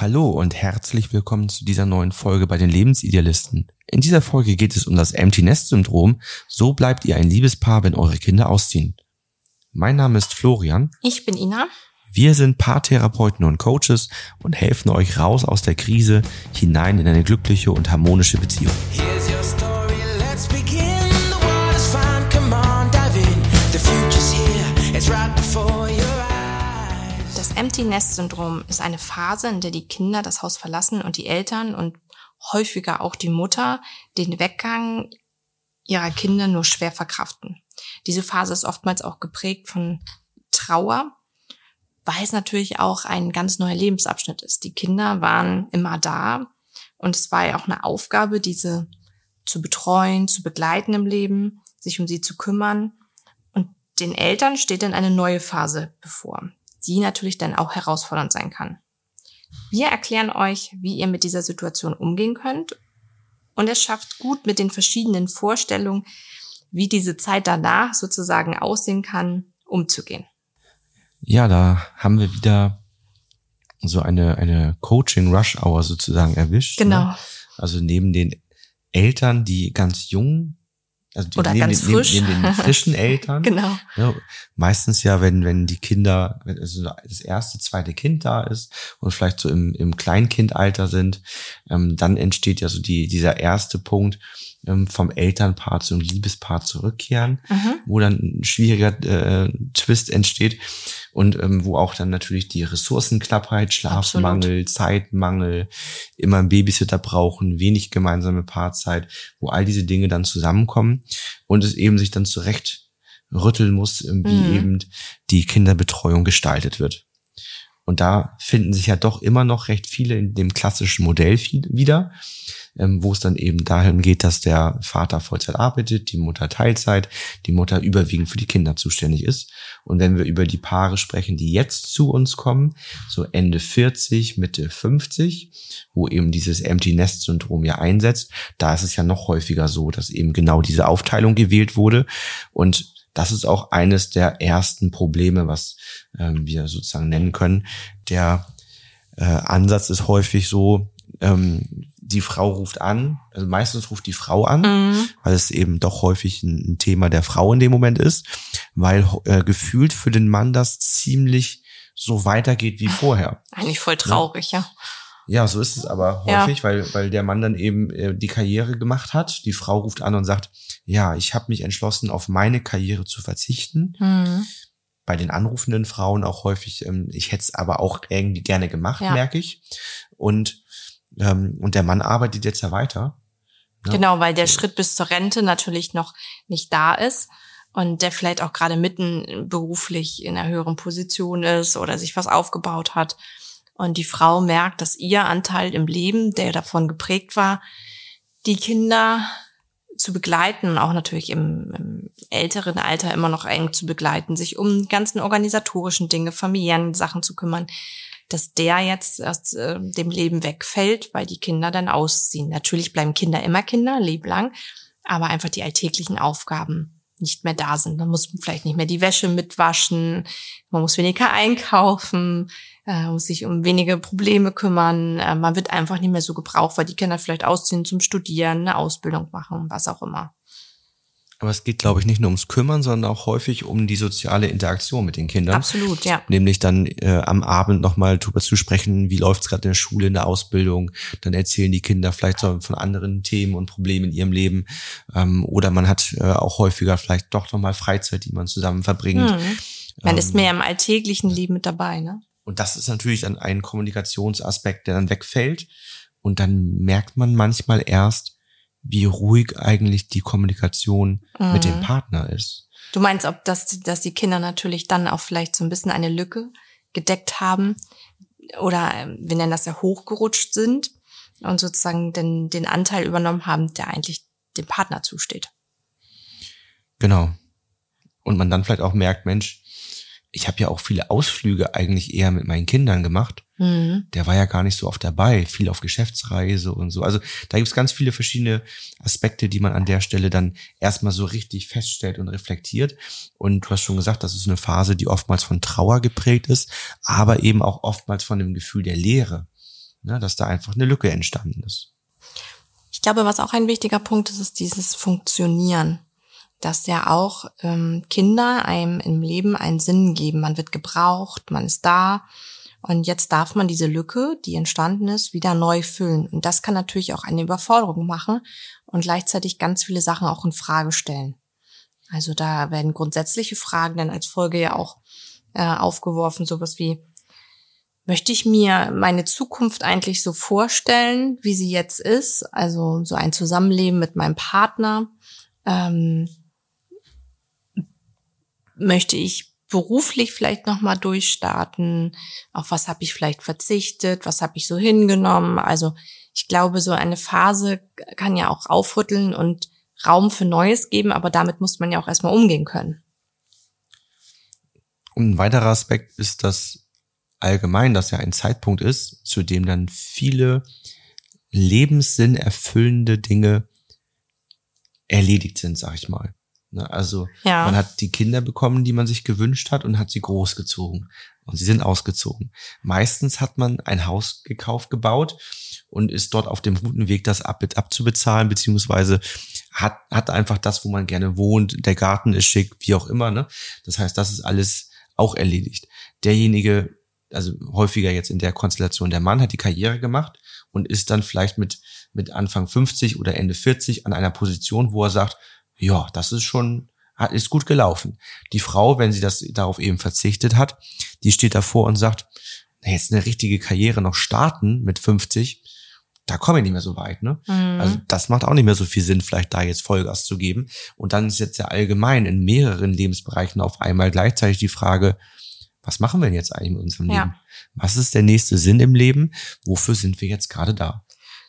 Hallo und herzlich willkommen zu dieser neuen Folge bei den Lebensidealisten. In dieser Folge geht es um das Empty Nest Syndrom. So bleibt ihr ein Liebespaar, wenn eure Kinder ausziehen. Mein Name ist Florian. Ich bin Ina. Wir sind Paartherapeuten und Coaches und helfen euch raus aus der Krise hinein in eine glückliche und harmonische Beziehung. Eyes. Das Empty Nest Syndrom ist eine Phase, in der die Kinder das Haus verlassen und die Eltern und häufiger auch die Mutter den Weggang ihrer Kinder nur schwer verkraften. Diese Phase ist oftmals auch geprägt von Trauer, weil es natürlich auch ein ganz neuer Lebensabschnitt ist. Die Kinder waren immer da und es war ja auch eine Aufgabe, diese zu betreuen, zu begleiten im Leben, sich um sie zu kümmern. Und den Eltern steht dann eine neue Phase bevor, die natürlich dann auch herausfordernd sein kann. Wir erklären euch, wie ihr mit dieser Situation umgehen könnt und es schafft gut mit den verschiedenen Vorstellungen, wie diese Zeit danach sozusagen aussehen kann, umzugehen. Ja, da haben wir wieder so eine, eine Coaching-Rush-Hour sozusagen erwischt. Genau. Ne? Also neben den Eltern, die ganz jung, also die, Oder neben, ganz den, frisch. Neben, neben den frischen Eltern. Genau. Ja, meistens ja, wenn, wenn die Kinder, wenn also das erste, zweite Kind da ist und vielleicht so im, im Kleinkindalter sind, ähm, dann entsteht ja so die, dieser erste Punkt, ähm, vom Elternpaar zum Liebespaar zurückkehren, Mhm. wo dann ein schwieriger äh, Twist entsteht und ähm, wo auch dann natürlich die Ressourcenknappheit, Schlafmangel, Zeitmangel, immer einen Babysitter brauchen, wenig gemeinsame Paarzeit, wo all diese Dinge dann zusammenkommen und es eben sich dann zurecht rütteln muss, ähm, wie Mhm. eben die Kinderbetreuung gestaltet wird. Und da finden sich ja doch immer noch recht viele in dem klassischen Modell wieder, ähm, wo es dann eben dahin geht, dass der Vater Vollzeit arbeitet, die Mutter Teilzeit, die Mutter überwiegend für die Kinder zuständig ist. Und wenn wir über die Paare sprechen, die jetzt zu uns kommen, so Ende 40, Mitte 50, wo eben dieses Empty Nest Syndrom ja einsetzt, da ist es ja noch häufiger so, dass eben genau diese Aufteilung gewählt wurde und das ist auch eines der ersten Probleme, was ähm, wir sozusagen nennen können. Der äh, Ansatz ist häufig so, ähm, die Frau ruft an, also meistens ruft die Frau an, Mhm. weil es eben doch häufig ein, Thema der Frau in dem Moment ist, weil äh, gefühlt für den Mann das ziemlich so weitergeht wie vorher. Eigentlich voll traurig, ja. Ja, so ist es aber Ja. häufig, weil, weil der Mann dann eben äh, die Karriere gemacht hat. Die Frau ruft an und sagt, ja, ich habe mich entschlossen, auf meine Karriere zu verzichten. Mhm. Bei den anrufenden Frauen auch häufig, ähm, ich hätte es aber auch irgendwie gerne gemacht, Ja. merke ich. Und, ähm, und der Mann arbeitet jetzt ja weiter. Ja. Genau, weil der Schritt bis zur Rente natürlich noch nicht da ist und der vielleicht auch gerade mitten beruflich in einer höheren Position ist oder sich was aufgebaut hat. Und die Frau merkt, dass ihr Anteil im Leben, der davon geprägt war, die Kinder zu begleiten und auch natürlich im, im älteren Alter immer noch eng zu begleiten, sich um die ganzen organisatorischen Dinge, familiären Sachen zu kümmern, dass der jetzt aus äh, dem Leben wegfällt, weil die Kinder dann ausziehen. Natürlich bleiben Kinder immer Kinder, leblang, aber einfach die alltäglichen Aufgaben nicht mehr da sind. Man muss vielleicht nicht mehr die Wäsche mitwaschen, man muss weniger einkaufen, äh, muss sich um wenige Probleme kümmern. Äh, man wird einfach nicht mehr so gebraucht, weil die Kinder vielleicht ausziehen zum Studieren, eine Ausbildung machen, was auch immer. Aber es geht, glaube ich, nicht nur ums Kümmern, sondern auch häufig um die soziale Interaktion mit den Kindern. Absolut, ja. Nämlich dann äh, am Abend nochmal drüber zu sprechen, wie läuft's gerade in der Schule, in der Ausbildung. Dann erzählen die Kinder vielleicht so von anderen Themen und Problemen in ihrem Leben. Ähm, oder man hat äh, auch häufiger vielleicht doch nochmal Freizeit, die man zusammen verbringt. Hm. Man ist Ähm, mehr im alltäglichen Leben mit dabei, ne? Und das ist natürlich dann ein Kommunikationsaspekt, der dann wegfällt. Und dann merkt man manchmal erst, wie ruhig eigentlich die Kommunikation mit dem Mhm. Partner ist. Du meinst, ob das, dass die Kinder natürlich dann auch vielleicht so ein bisschen eine Lücke gedeckt haben oder ähm, wir nennen das ja hochgerutscht sind und sozusagen den, den Anteil übernommen haben, der eigentlich dem Partner zusteht. Genau. Und man dann vielleicht auch merkt, Mensch, ich habe ja auch viele Ausflüge eigentlich eher mit meinen Kindern gemacht. Mhm. Der war ja gar nicht so oft dabei, viel auf Geschäftsreise und so. Also da gibt's ganz viele verschiedene Aspekte, die man an der Stelle dann erstmal so richtig feststellt und reflektiert. Und du hast schon gesagt, das ist eine Phase, die oftmals von Trauer geprägt ist, aber eben auch oftmals von dem Gefühl der Leere. ne, dass da einfach eine Lücke entstanden ist. Ich glaube, was auch ein wichtiger Punkt ist, ist dieses Funktionieren. Dass ja auch ähm, Kinder einem im Leben einen Sinn geben. Man wird gebraucht, man ist da. Und jetzt darf man diese Lücke, die entstanden ist, wieder neu füllen. Und das kann natürlich auch eine Überforderung machen und gleichzeitig ganz viele Sachen auch in Frage stellen. Also da werden grundsätzliche Fragen dann als Folge ja auch äh, aufgeworfen, sowas wie, möchte ich mir meine Zukunft eigentlich so vorstellen, wie sie jetzt ist? Also so ein Zusammenleben mit meinem Partner. Ähm, möchte ich beruflich vielleicht noch mal durchstarten? Auf was habe ich vielleicht verzichtet? Was habe ich so hingenommen? Also ich glaube, so eine Phase kann ja auch aufrütteln und Raum für Neues geben, aber damit muss man ja auch erstmal umgehen können. Und ein weiterer Aspekt ist, dass allgemein das ja ein Zeitpunkt ist, zu dem dann viele Lebenssinn erfüllende Dinge erledigt sind, sag ich mal. Ne, also Ja. man hat die Kinder bekommen, die man sich gewünscht hat und hat sie großgezogen. Und sie sind ausgezogen. Meistens hat man ein Haus gekauft, gebaut und ist dort auf dem guten Weg, das ab, abzubezahlen, beziehungsweise hat, hat einfach das, wo man gerne wohnt, der Garten ist schick, wie auch immer. Ne? Das heißt, das ist alles auch erledigt. Derjenige, also häufiger jetzt in der Konstellation, der Mann hat die Karriere gemacht und ist dann vielleicht mit, mit Anfang 50 oder Ende 40 an einer Position, wo er sagt, ja, das ist schon, ist gut gelaufen. Die Frau, wenn sie das darauf eben verzichtet hat, die steht davor und sagt, na, jetzt eine richtige Karriere noch starten mit 50, da komme ich nicht mehr so weit, ne? Mhm. Also das macht auch nicht mehr so viel Sinn, vielleicht da jetzt Vollgas zu geben. Und dann ist jetzt ja allgemein in mehreren Lebensbereichen auf einmal gleichzeitig die Frage, was machen wir denn jetzt eigentlich mit unserem Ja. Leben? Was ist der nächste Sinn im Leben? Wofür sind wir jetzt gerade da?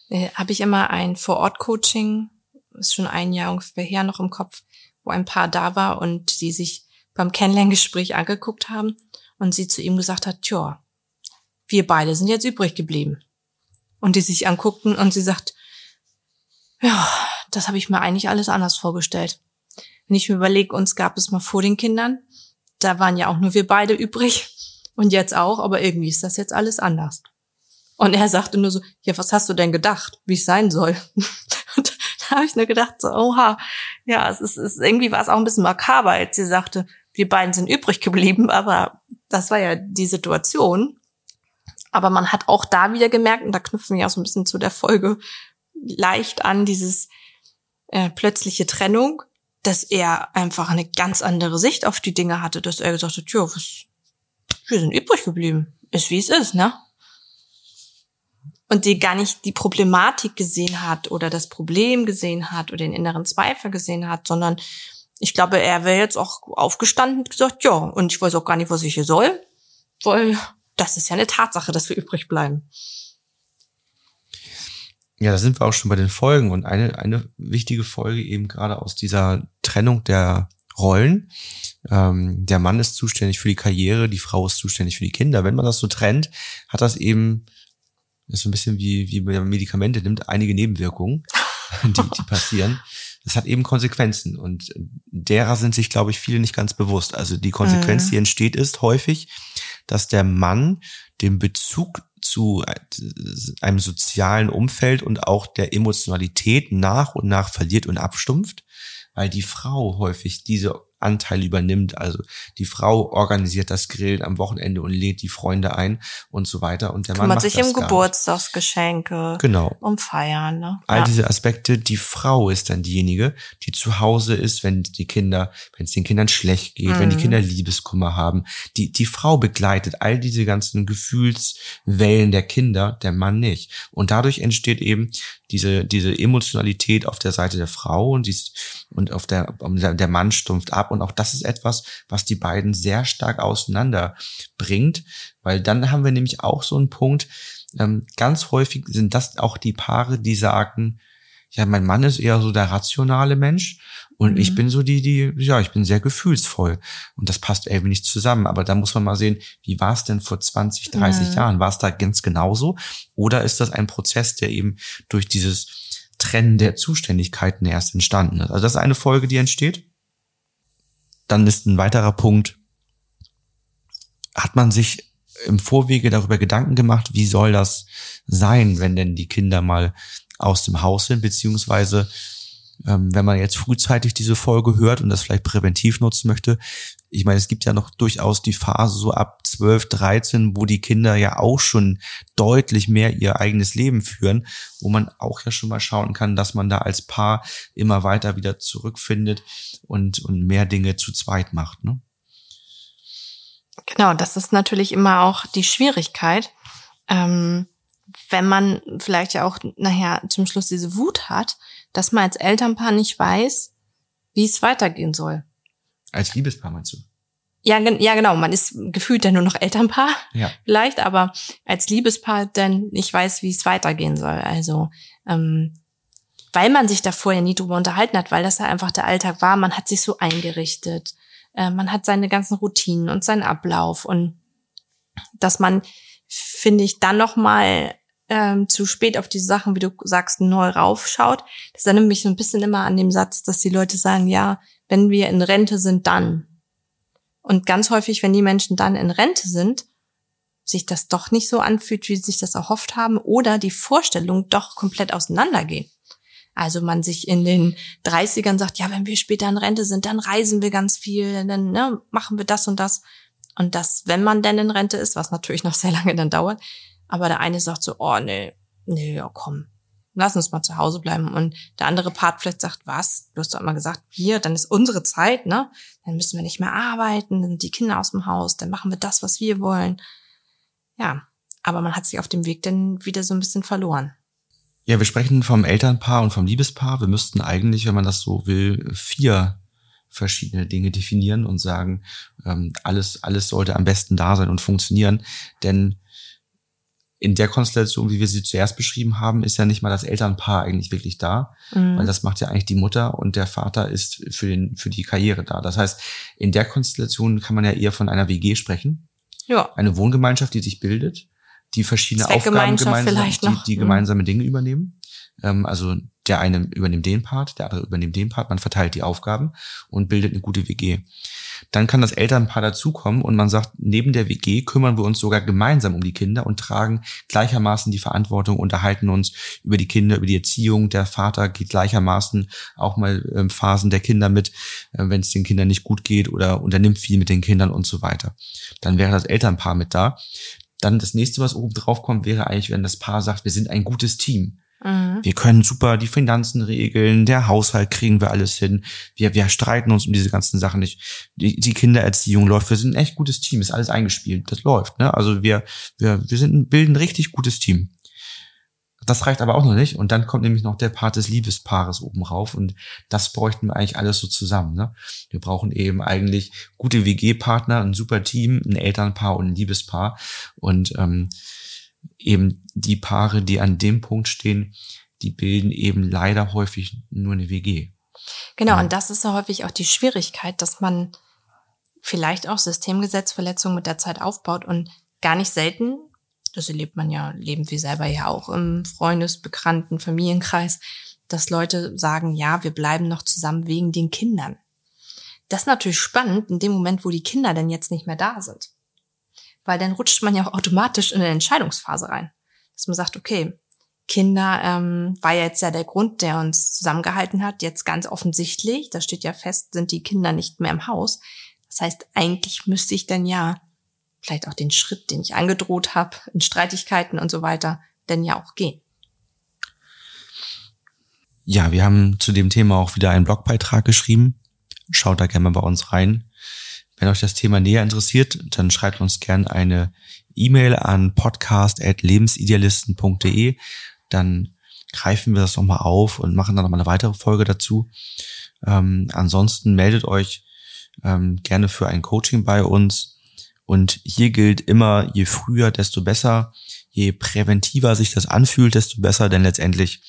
äh, habe ich immer ein Vor-Ort-Coaching, ist schon ein Jahr ungefähr her noch im Kopf, wo ein Paar da war und die sich beim Kennenlerngespräch angeguckt haben und sie zu ihm gesagt hat, tja, wir beide sind jetzt übrig geblieben. Und die sich anguckten und sie sagt, ja, das habe ich mir eigentlich alles anders vorgestellt. Wenn ich mir überlege, uns gab es mal vor den Kindern, da waren ja auch nur wir beide übrig und jetzt auch, aber irgendwie ist das jetzt alles anders. Und er sagte nur so, ja, was hast du denn gedacht, wie es sein soll? Habe ich nur gedacht, so, oha, ja, es ist, es irgendwie war es auch ein bisschen makaber, als sie sagte, wir beiden sind übrig geblieben, aber das war ja die Situation. Aber man hat auch da wieder gemerkt, und da knüpfen wir auch so ein bisschen zu der Folge leicht an, dieses äh, plötzliche Trennung, dass er einfach eine ganz andere Sicht auf die Dinge hatte, dass er gesagt hat, ja, was, wir sind übrig geblieben. Ist wie es ist, ne? Und die gar nicht die Problematik gesehen hat oder das Problem gesehen hat oder den inneren Zweifel gesehen hat, sondern ich glaube, er wäre jetzt auch aufgestanden und gesagt, ja, und ich weiß auch gar nicht, was ich hier soll, weil das ist ja eine Tatsache, dass wir übrig bleiben. Ja, da sind wir auch schon bei den Folgen und eine, eine wichtige Folge eben gerade aus dieser Trennung der Rollen. Ähm, der Mann ist zuständig für die Karriere, die Frau ist zuständig für die Kinder. Wenn man das so trennt, hat das eben, ist so ein bisschen wie, wie man Medikamente nimmt, einige Nebenwirkungen, die, die passieren. Das hat eben Konsequenzen und derer sind sich, glaube ich, viele nicht ganz bewusst. Also die Konsequenz, Mhm. die entsteht, ist häufig, dass der Mann den Bezug zu einem sozialen Umfeld und auch der Emotionalität nach und nach verliert und abstumpft, weil die Frau häufig diese Anteile übernimmt. Also die Frau organisiert das Grillen am Wochenende und lädt die Freunde ein und so weiter. Und der Mann Kümmert macht sich das um. Geburtstagsgeschenke, Genau. um Feiern, ne? All Ja. diese Aspekte, die Frau ist dann diejenige, die zu Hause ist, wenn die Kinder, wenn es den Kindern schlecht geht, wenn die Mhm. Kinder Liebeskummer haben. Die, die Frau begleitet all diese ganzen Gefühlswellen der Kinder, der Mann nicht. Und dadurch entsteht eben diese, diese Emotionalität auf der Seite der Frau und, dies, und auf der, der Mann stumpft ab. Und auch das ist etwas, was die beiden sehr stark auseinander bringt, weil dann haben wir nämlich auch so einen Punkt, ähm, ganz häufig sind das auch die Paare, die sagen, ja, mein Mann ist eher so der rationale Mensch und ich Mhm. bin so die, die, ja, ich bin sehr gefühlsvoll. Und das passt irgendwie nicht zusammen. Aber da muss man mal sehen, wie war es denn vor 20, 30 Mhm. Jahren? War es da ganz genauso? Oder ist das ein Prozess, der eben durch dieses Trennen der Zuständigkeiten erst entstanden ist? Also das ist eine Folge, die entsteht. Dann ist ein weiterer Punkt, hat man sich im Vorwege darüber Gedanken gemacht, wie soll das sein, wenn denn die Kinder mal aus dem Haus sind, beziehungsweise ähm, wenn man jetzt frühzeitig diese Folge hört und das vielleicht präventiv nutzen möchte. Ich meine, es gibt ja noch durchaus die Phase so ab 12, 13, wo die Kinder ja auch schon deutlich mehr ihr eigenes Leben führen, wo man auch ja schon mal schauen kann, dass man da als Paar immer weiter wieder zurückfindet und, und mehr Dinge zu zweit macht. Ne? Genau, das ist natürlich immer auch die Schwierigkeit. Ähm, wenn man vielleicht ja auch nachher zum Schluss diese Wut hat, dass man als Elternpaar nicht weiß, wie es weitergehen soll. Als Liebespaar meinst du? Ja, ja, genau. Man ist gefühlt ja nur noch Elternpaar, Ja. vielleicht, aber als Liebespaar dann nicht weiß, wie es weitergehen soll. Also, ähm, weil man sich da vorher nie drüber unterhalten hat, weil das ja einfach der Alltag war. Man hat sich so eingerichtet. Äh, man hat seine ganzen Routinen und seinen Ablauf und dass man, finde ich, dann noch mal ähm, zu spät auf diese Sachen, wie du sagst, neu raufschaut. Das erinnert mich so ein bisschen immer an dem Satz, dass die Leute sagen, ja, wenn wir in Rente sind, dann. Und ganz häufig, wenn die Menschen dann in Rente sind, sich das doch nicht so anfühlt, wie sie sich das erhofft haben, oder die Vorstellungen doch komplett auseinandergehen. Also man sich in den 30ern sagt, ja, wenn wir später in Rente sind, dann reisen wir ganz viel, dann ne, machen wir das und das. Und das, wenn man denn in Rente ist, was natürlich noch sehr lange dann dauert, aber der eine sagt so, oh nee, nee, ja komm, lass uns mal zu Hause bleiben. Und der andere Part vielleicht sagt, was? Du hast doch immer gesagt, wir, dann ist unsere Zeit, ne? Dann müssen wir nicht mehr arbeiten, dann sind die Kinder aus dem Haus, dann machen wir das, was wir wollen. Ja, aber man hat sich auf dem Weg dann wieder so ein bisschen verloren. Ja, wir sprechen vom Elternpaar und vom Liebespaar. Wir müssten eigentlich, wenn man das so will, vier verschiedene Dinge definieren und sagen, ähm, alles, alles sollte am besten da sein und funktionieren. Denn in der Konstellation, wie wir sie zuerst beschrieben haben, ist ja nicht mal das Elternpaar eigentlich wirklich da, Mhm. weil das macht ja eigentlich die Mutter und der Vater ist für, den, für die Karriere da. Das heißt, in der Konstellation kann man ja eher von einer WG sprechen, Ja, eine Wohngemeinschaft, die sich bildet, die verschiedene Aufgaben gemeinsam, vielleicht die, die Mhm. gemeinsame Dinge übernehmen. Ähm, also der eine übernimmt den Part, der andere übernimmt den Part, man verteilt die Aufgaben und bildet eine gute WG. Dann kann das Elternpaar dazukommen und man sagt, neben der WG kümmern wir uns sogar gemeinsam um die Kinder und tragen gleichermaßen die Verantwortung, unterhalten uns über die Kinder, über die Erziehung. Der Vater geht gleichermaßen auch mal ähm, Phasen der Kinder mit, äh, wenn es den Kindern nicht gut geht oder unternimmt viel mit den Kindern und so weiter. Dann wäre das Elternpaar mit da. Dann das nächste, was oben drauf kommt, wäre eigentlich, wenn das Paar sagt, wir sind ein gutes Team. Mhm. Wir können super die Finanzen regeln, der Haushalt kriegen wir alles hin. Wir, wir streiten uns um diese ganzen Sachen nicht. Die, die Kindererziehung läuft. Wir sind ein echt gutes Team, ist alles eingespielt. Das läuft. Ne? Also wir, wir, wir sind, bilden ein richtig gutes Team. Das reicht aber auch noch nicht. Und dann kommt nämlich noch der Part des Liebespaares oben rauf. Und das bräuchten wir eigentlich alles so zusammen. Ne? Wir brauchen eben eigentlich gute WG-Partner, ein super Team, ein Elternpaar und ein Liebespaar. Und ähm, eben die Paare, die an dem Punkt stehen, die bilden eben leider häufig nur eine WG. Genau, Ja. und das ist ja häufig auch die Schwierigkeit, dass man vielleicht auch Systemgesetzverletzungen mit der Zeit aufbaut und gar nicht selten, das erlebt man ja, leben wir selber ja auch im Freundes-, Bekannten-, Familienkreis, dass Leute sagen, ja, wir bleiben noch zusammen wegen den Kindern. Das ist natürlich spannend in dem Moment, wo die Kinder dann jetzt nicht mehr da sind. Weil dann rutscht man ja auch automatisch in eine Entscheidungsphase rein. Dass man sagt, okay, Kinder ähm, war ja jetzt ja der Grund, der uns zusammengehalten hat. Jetzt ganz offensichtlich, da steht ja fest, sind die Kinder nicht mehr im Haus. Das heißt, eigentlich müsste ich dann ja vielleicht auch den Schritt, den ich angedroht habe, in Streitigkeiten und so weiter, denn ja auch gehen. Ja, wir haben zu dem Thema auch wieder einen Blogbeitrag geschrieben. Schaut da gerne mal bei uns rein. Wenn euch das Thema näher interessiert, dann schreibt uns gerne eine E-Mail an podcast.lebensidealisten.de. Dann greifen wir das nochmal auf und machen dann nochmal eine weitere Folge dazu. Ähm, ansonsten meldet euch ähm, gerne für ein Coaching bei uns. Und hier gilt immer, je früher, desto besser. Je präventiver sich das anfühlt, desto besser. Denn letztendlich,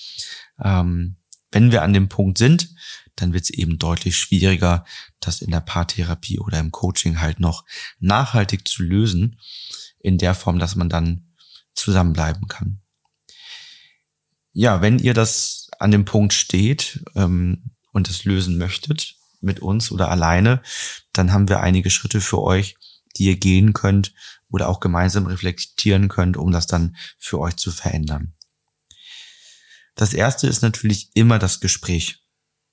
ähm, wenn wir an dem Punkt sind, dann wird es eben deutlich schwieriger, das in der Paartherapie oder im Coaching halt noch nachhaltig zu lösen, in der Form, dass man dann zusammenbleiben kann. Ja, wenn ihr das an dem Punkt steht ähm, und es lösen möchtet, mit uns oder alleine, dann haben wir einige Schritte für euch, die ihr gehen könnt oder auch gemeinsam reflektieren könnt, um das dann für euch zu verändern. Das erste ist natürlich immer das Gespräch.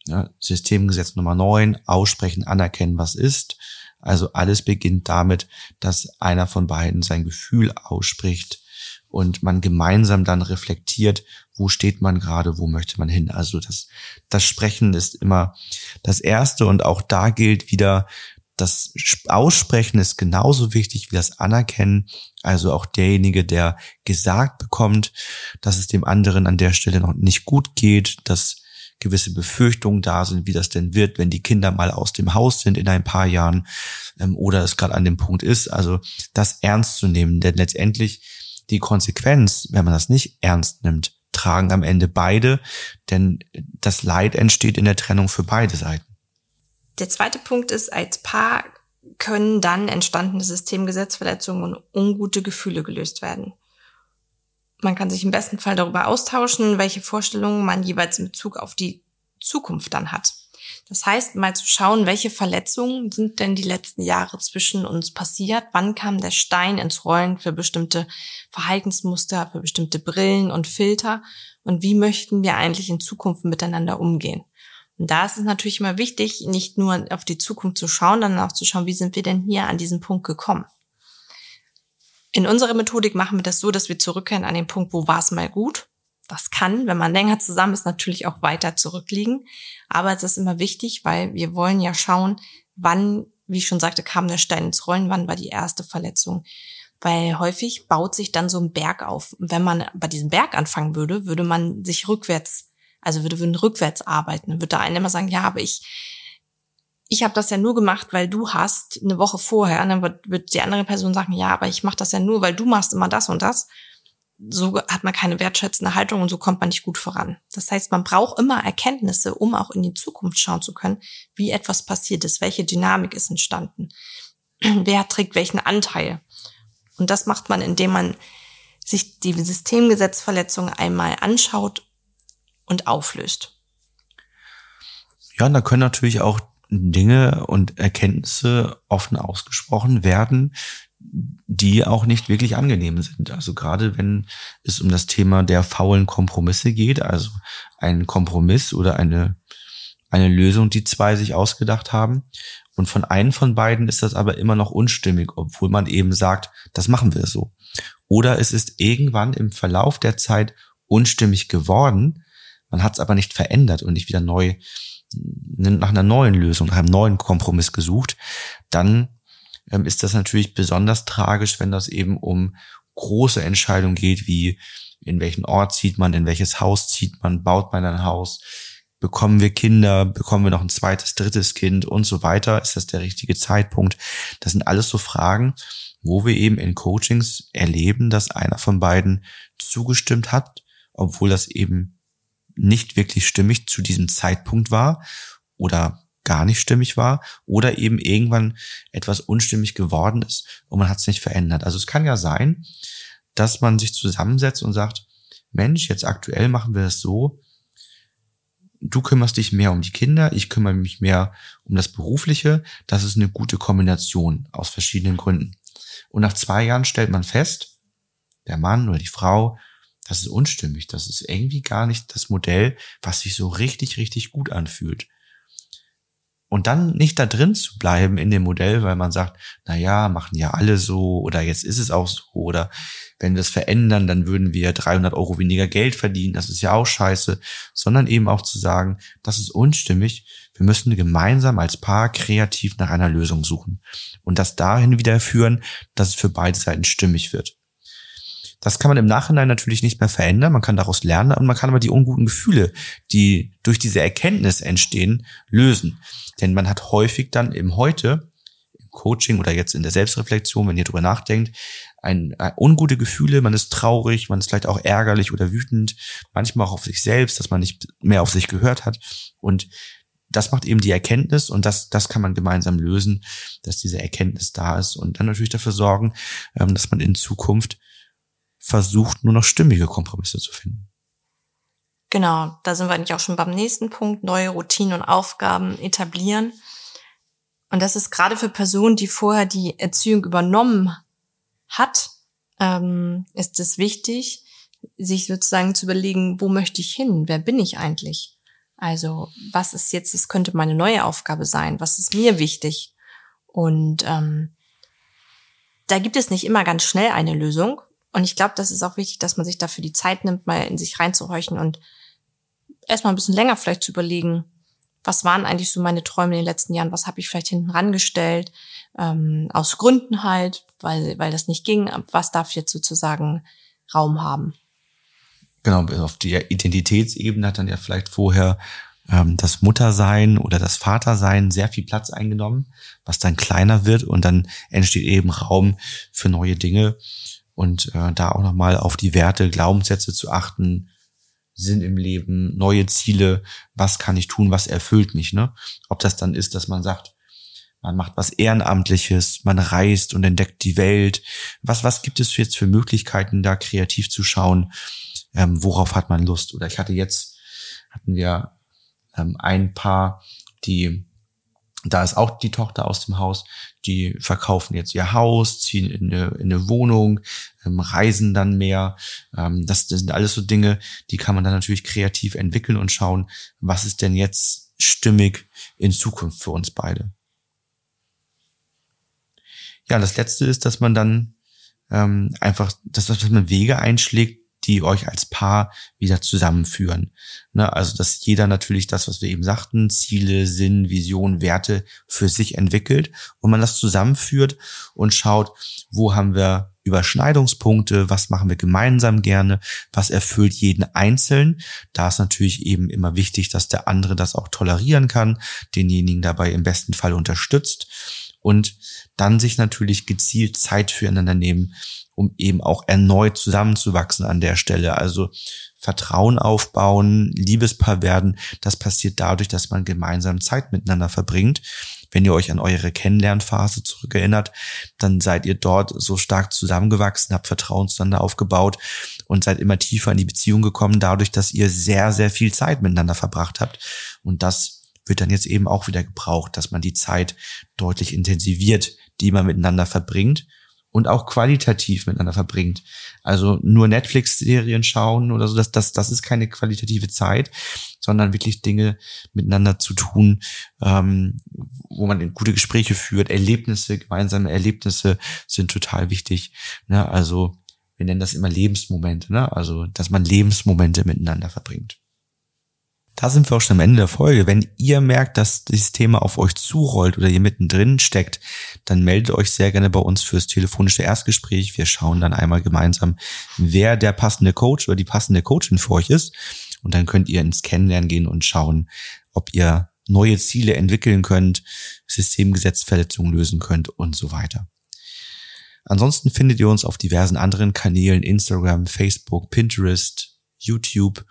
Ja, Systemgesetz Nummer 9, aussprechen, anerkennen, was ist. Also alles beginnt damit, dass einer von beiden sein Gefühl ausspricht und man gemeinsam dann reflektiert, wo steht man gerade, wo möchte man hin. Also das, das Sprechen ist immer das Erste und auch da gilt wieder, das Aussprechen ist genauso wichtig wie das Anerkennen. Also auch derjenige, der gesagt bekommt, dass es dem anderen an der Stelle noch nicht gut geht, dass gewisse Befürchtungen da sind, wie das denn wird, wenn die Kinder mal aus dem Haus sind in ein paar Jahren ähm, oder es gerade an dem Punkt ist. Also das ernst zu nehmen, denn letztendlich die Konsequenz, wenn man das nicht ernst nimmt, tragen am Ende beide, denn das Leid entsteht in der Trennung für beide Seiten. Der zweite Punkt ist, als Paar können dann entstandene Systemgesetzverletzungen und ungute Gefühle gelöst werden. Man kann sich im besten Fall darüber austauschen, welche Vorstellungen man jeweils in Bezug auf die Zukunft dann hat. Das heißt, mal zu schauen, welche Verletzungen sind denn die letzten Jahre zwischen uns passiert? Wann kam der Stein ins Rollen für bestimmte Verhaltensmuster, für bestimmte Brillen und Filter? Und wie möchten wir eigentlich in Zukunft miteinander umgehen? Und da ist es natürlich immer wichtig, nicht nur auf die Zukunft zu schauen, sondern auch zu schauen, wie sind wir denn hier an diesen Punkt gekommen. In unserer Methodik machen wir das so, dass wir zurückkehren an den Punkt, wo war es mal gut. Das kann, wenn man länger zusammen ist, natürlich auch weiter zurückliegen. Aber es ist immer wichtig, weil wir wollen ja schauen, wann, wie ich schon sagte, kam der Stein ins Rollen, wann war die erste Verletzung. Weil häufig baut sich dann so ein Berg auf. Und wenn man bei diesem Berg anfangen würde, würde man sich rückwärts also würde, würden rückwärts arbeiten. Dann würde der eine immer sagen, ja, aber ich, ich habe das ja nur gemacht, weil du hast eine Woche vorher. Und dann wird, wird die andere Person sagen, ja, aber ich mache das ja nur, weil du machst immer das und das. So hat man keine wertschätzende Haltung und so kommt man nicht gut voran. Das heißt, man braucht immer Erkenntnisse, um auch in die Zukunft schauen zu können, wie etwas passiert ist, welche Dynamik ist entstanden, wer trägt welchen Anteil. Und das macht man, indem man sich die Systemgesetzverletzung einmal anschaut und auflöst. Ja, und da können natürlich auch Dinge und Erkenntnisse offen ausgesprochen werden, die auch nicht wirklich angenehm sind. Also gerade wenn es um das Thema der faulen Kompromisse geht, also ein Kompromiss oder eine, eine Lösung, die zwei sich ausgedacht haben. Und von einem von beiden ist das aber immer noch unstimmig, obwohl man eben sagt, das machen wir so. Oder es ist irgendwann im Verlauf der Zeit unstimmig geworden, man hat es aber nicht verändert und nicht wieder neu nach einer neuen Lösung, nach einem neuen Kompromiss gesucht, dann ähm, ist das natürlich besonders tragisch, wenn das eben um große Entscheidungen geht, wie in welchen Ort zieht man, in welches Haus zieht man, baut man ein Haus, bekommen wir Kinder, bekommen wir noch ein zweites, drittes Kind und so weiter, ist das der richtige Zeitpunkt? Das sind alles so Fragen, wo wir eben in Coachings erleben, dass einer von beiden zugestimmt hat, obwohl das eben nicht wirklich stimmig zu diesem Zeitpunkt war oder gar nicht stimmig war oder eben irgendwann etwas unstimmig geworden ist und man hat es nicht verändert. Also es kann ja sein, dass man sich zusammensetzt und sagt, Mensch, jetzt aktuell machen wir es so, du kümmerst dich mehr um die Kinder, ich kümmere mich mehr um das Berufliche. Das ist eine gute Kombination aus verschiedenen Gründen. Und nach zwei Jahren stellt man fest, der Mann oder die Frau das ist unstimmig. Das ist irgendwie gar nicht das Modell, was sich so richtig, richtig gut anfühlt. Und dann nicht da drin zu bleiben in dem Modell, weil man sagt, na ja, machen ja alle so oder jetzt ist es auch so oder wenn wir es verändern, dann würden wir 300 Euro weniger Geld verdienen. Das ist ja auch scheiße, sondern eben auch zu sagen, das ist unstimmig. Wir müssen gemeinsam als Paar kreativ nach einer Lösung suchen und das dahin wieder führen, dass es für beide Seiten stimmig wird. Das kann man im Nachhinein natürlich nicht mehr verändern. Man kann daraus lernen und man kann aber die unguten Gefühle, die durch diese Erkenntnis entstehen, lösen. Denn man hat häufig dann im Heute, im Coaching oder jetzt in der Selbstreflexion, wenn ihr drüber nachdenkt, ein, ein, ungute Gefühle, man ist traurig, man ist vielleicht auch ärgerlich oder wütend, manchmal auch auf sich selbst, dass man nicht mehr auf sich gehört hat. Und das macht eben die Erkenntnis und das, das kann man gemeinsam lösen, dass diese Erkenntnis da ist und dann natürlich dafür sorgen, ähm, dass man in Zukunft versucht, nur noch stimmige Kompromisse zu finden. Genau, da sind wir eigentlich auch schon beim nächsten Punkt, neue Routinen und Aufgaben etablieren. Und das ist gerade für Personen, die vorher die Erziehung übernommen hat, ähm, ist es wichtig, sich sozusagen zu überlegen, wo möchte ich hin? Wer bin ich eigentlich? Also was ist jetzt, es könnte meine neue Aufgabe sein? Was ist mir wichtig? Und ähm, da gibt es nicht immer ganz schnell eine Lösung. Und ich glaube, das ist auch wichtig, dass man sich dafür die Zeit nimmt, mal in sich reinzuhorchen und erstmal ein bisschen länger vielleicht zu überlegen, was waren eigentlich so meine Träume in den letzten Jahren, was habe ich vielleicht hinten rangestellt, ähm, aus Gründen halt, weil, weil das nicht ging, was darf jetzt sozusagen Raum haben. Genau, auf der Identitätsebene hat dann ja vielleicht vorher ähm, das Muttersein oder das Vatersein sehr viel Platz eingenommen, was dann kleiner wird und dann entsteht eben Raum für neue Dinge und äh, da auch nochmal auf die Werte, Glaubenssätze zu achten, Sinn im Leben, neue Ziele, was kann ich tun, was erfüllt mich, ne? Ob das dann ist, dass man sagt, man macht was Ehrenamtliches, man reist und entdeckt die Welt. Was, was gibt es jetzt für Möglichkeiten, da kreativ zu schauen? Ähm, worauf hat man Lust? Oder ich hatte jetzt, hatten wir ähm, ein Paar, die, da ist auch die Tochter aus dem Haus, die verkaufen jetzt ihr Haus, ziehen in eine, in eine Wohnung, ähm, reisen dann mehr. Ähm, das, das sind alles so Dinge, die kann man dann natürlich kreativ entwickeln und schauen, was ist denn jetzt stimmig in Zukunft für uns beide. Ja, das letzte ist, dass man dann ähm, einfach, dass, dass man Wege einschlägt, die euch als Paar wieder zusammenführen. Ne, also, dass jeder natürlich das, was wir eben sagten, Ziele, Sinn, Vision, Werte für sich entwickelt und man das zusammenführt und schaut, wo haben wir Überschneidungspunkte, was machen wir gemeinsam gerne, was erfüllt jeden einzeln. Da ist natürlich eben immer wichtig, dass der andere das auch tolerieren kann, denjenigen dabei im besten Fall unterstützt und dann sich natürlich gezielt Zeit füreinander nehmen, um eben auch erneut zusammenzuwachsen an der Stelle. Also Vertrauen aufbauen, Liebespaar werden, das passiert dadurch, dass man gemeinsam Zeit miteinander verbringt. Wenn ihr euch an eure Kennenlernphase zurückerinnert, dann seid ihr dort so stark zusammengewachsen, habt Vertrauen zueinander aufgebaut und seid immer tiefer in die Beziehung gekommen, dadurch, dass ihr sehr, sehr viel Zeit miteinander verbracht habt. Und das wird dann jetzt eben auch wieder gebraucht, dass man die Zeit deutlich intensiviert, die man miteinander verbringt und auch qualitativ miteinander verbringt. Also nur Netflix-Serien schauen oder so, das, das, das ist keine qualitative Zeit, sondern wirklich Dinge miteinander zu tun, ähm, wo man gute Gespräche führt, Erlebnisse, gemeinsame Erlebnisse sind total wichtig. Ne? Also wir nennen das immer Lebensmomente, ne? also dass man Lebensmomente miteinander verbringt. Da sind wir auch schon am Ende der Folge. Wenn ihr merkt, dass dieses Thema auf euch zurollt oder ihr mittendrin steckt, dann meldet euch sehr gerne bei uns fürs telefonische Erstgespräch. Wir schauen dann einmal gemeinsam, wer der passende Coach oder die passende Coachin für euch ist. Und dann könnt ihr ins Kennenlernen gehen und schauen, ob ihr neue Ziele entwickeln könnt, Systemgesetzverletzungen lösen könnt und so weiter. Ansonsten findet ihr uns auf diversen anderen Kanälen, Instagram, Facebook, Pinterest, YouTube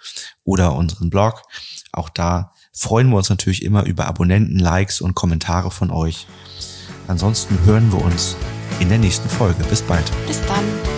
oder unseren Blog. Auch da freuen wir uns natürlich immer über Abonnenten, Likes und Kommentare von euch. Ansonsten hören wir uns in der nächsten Folge. Bis bald. Bis dann.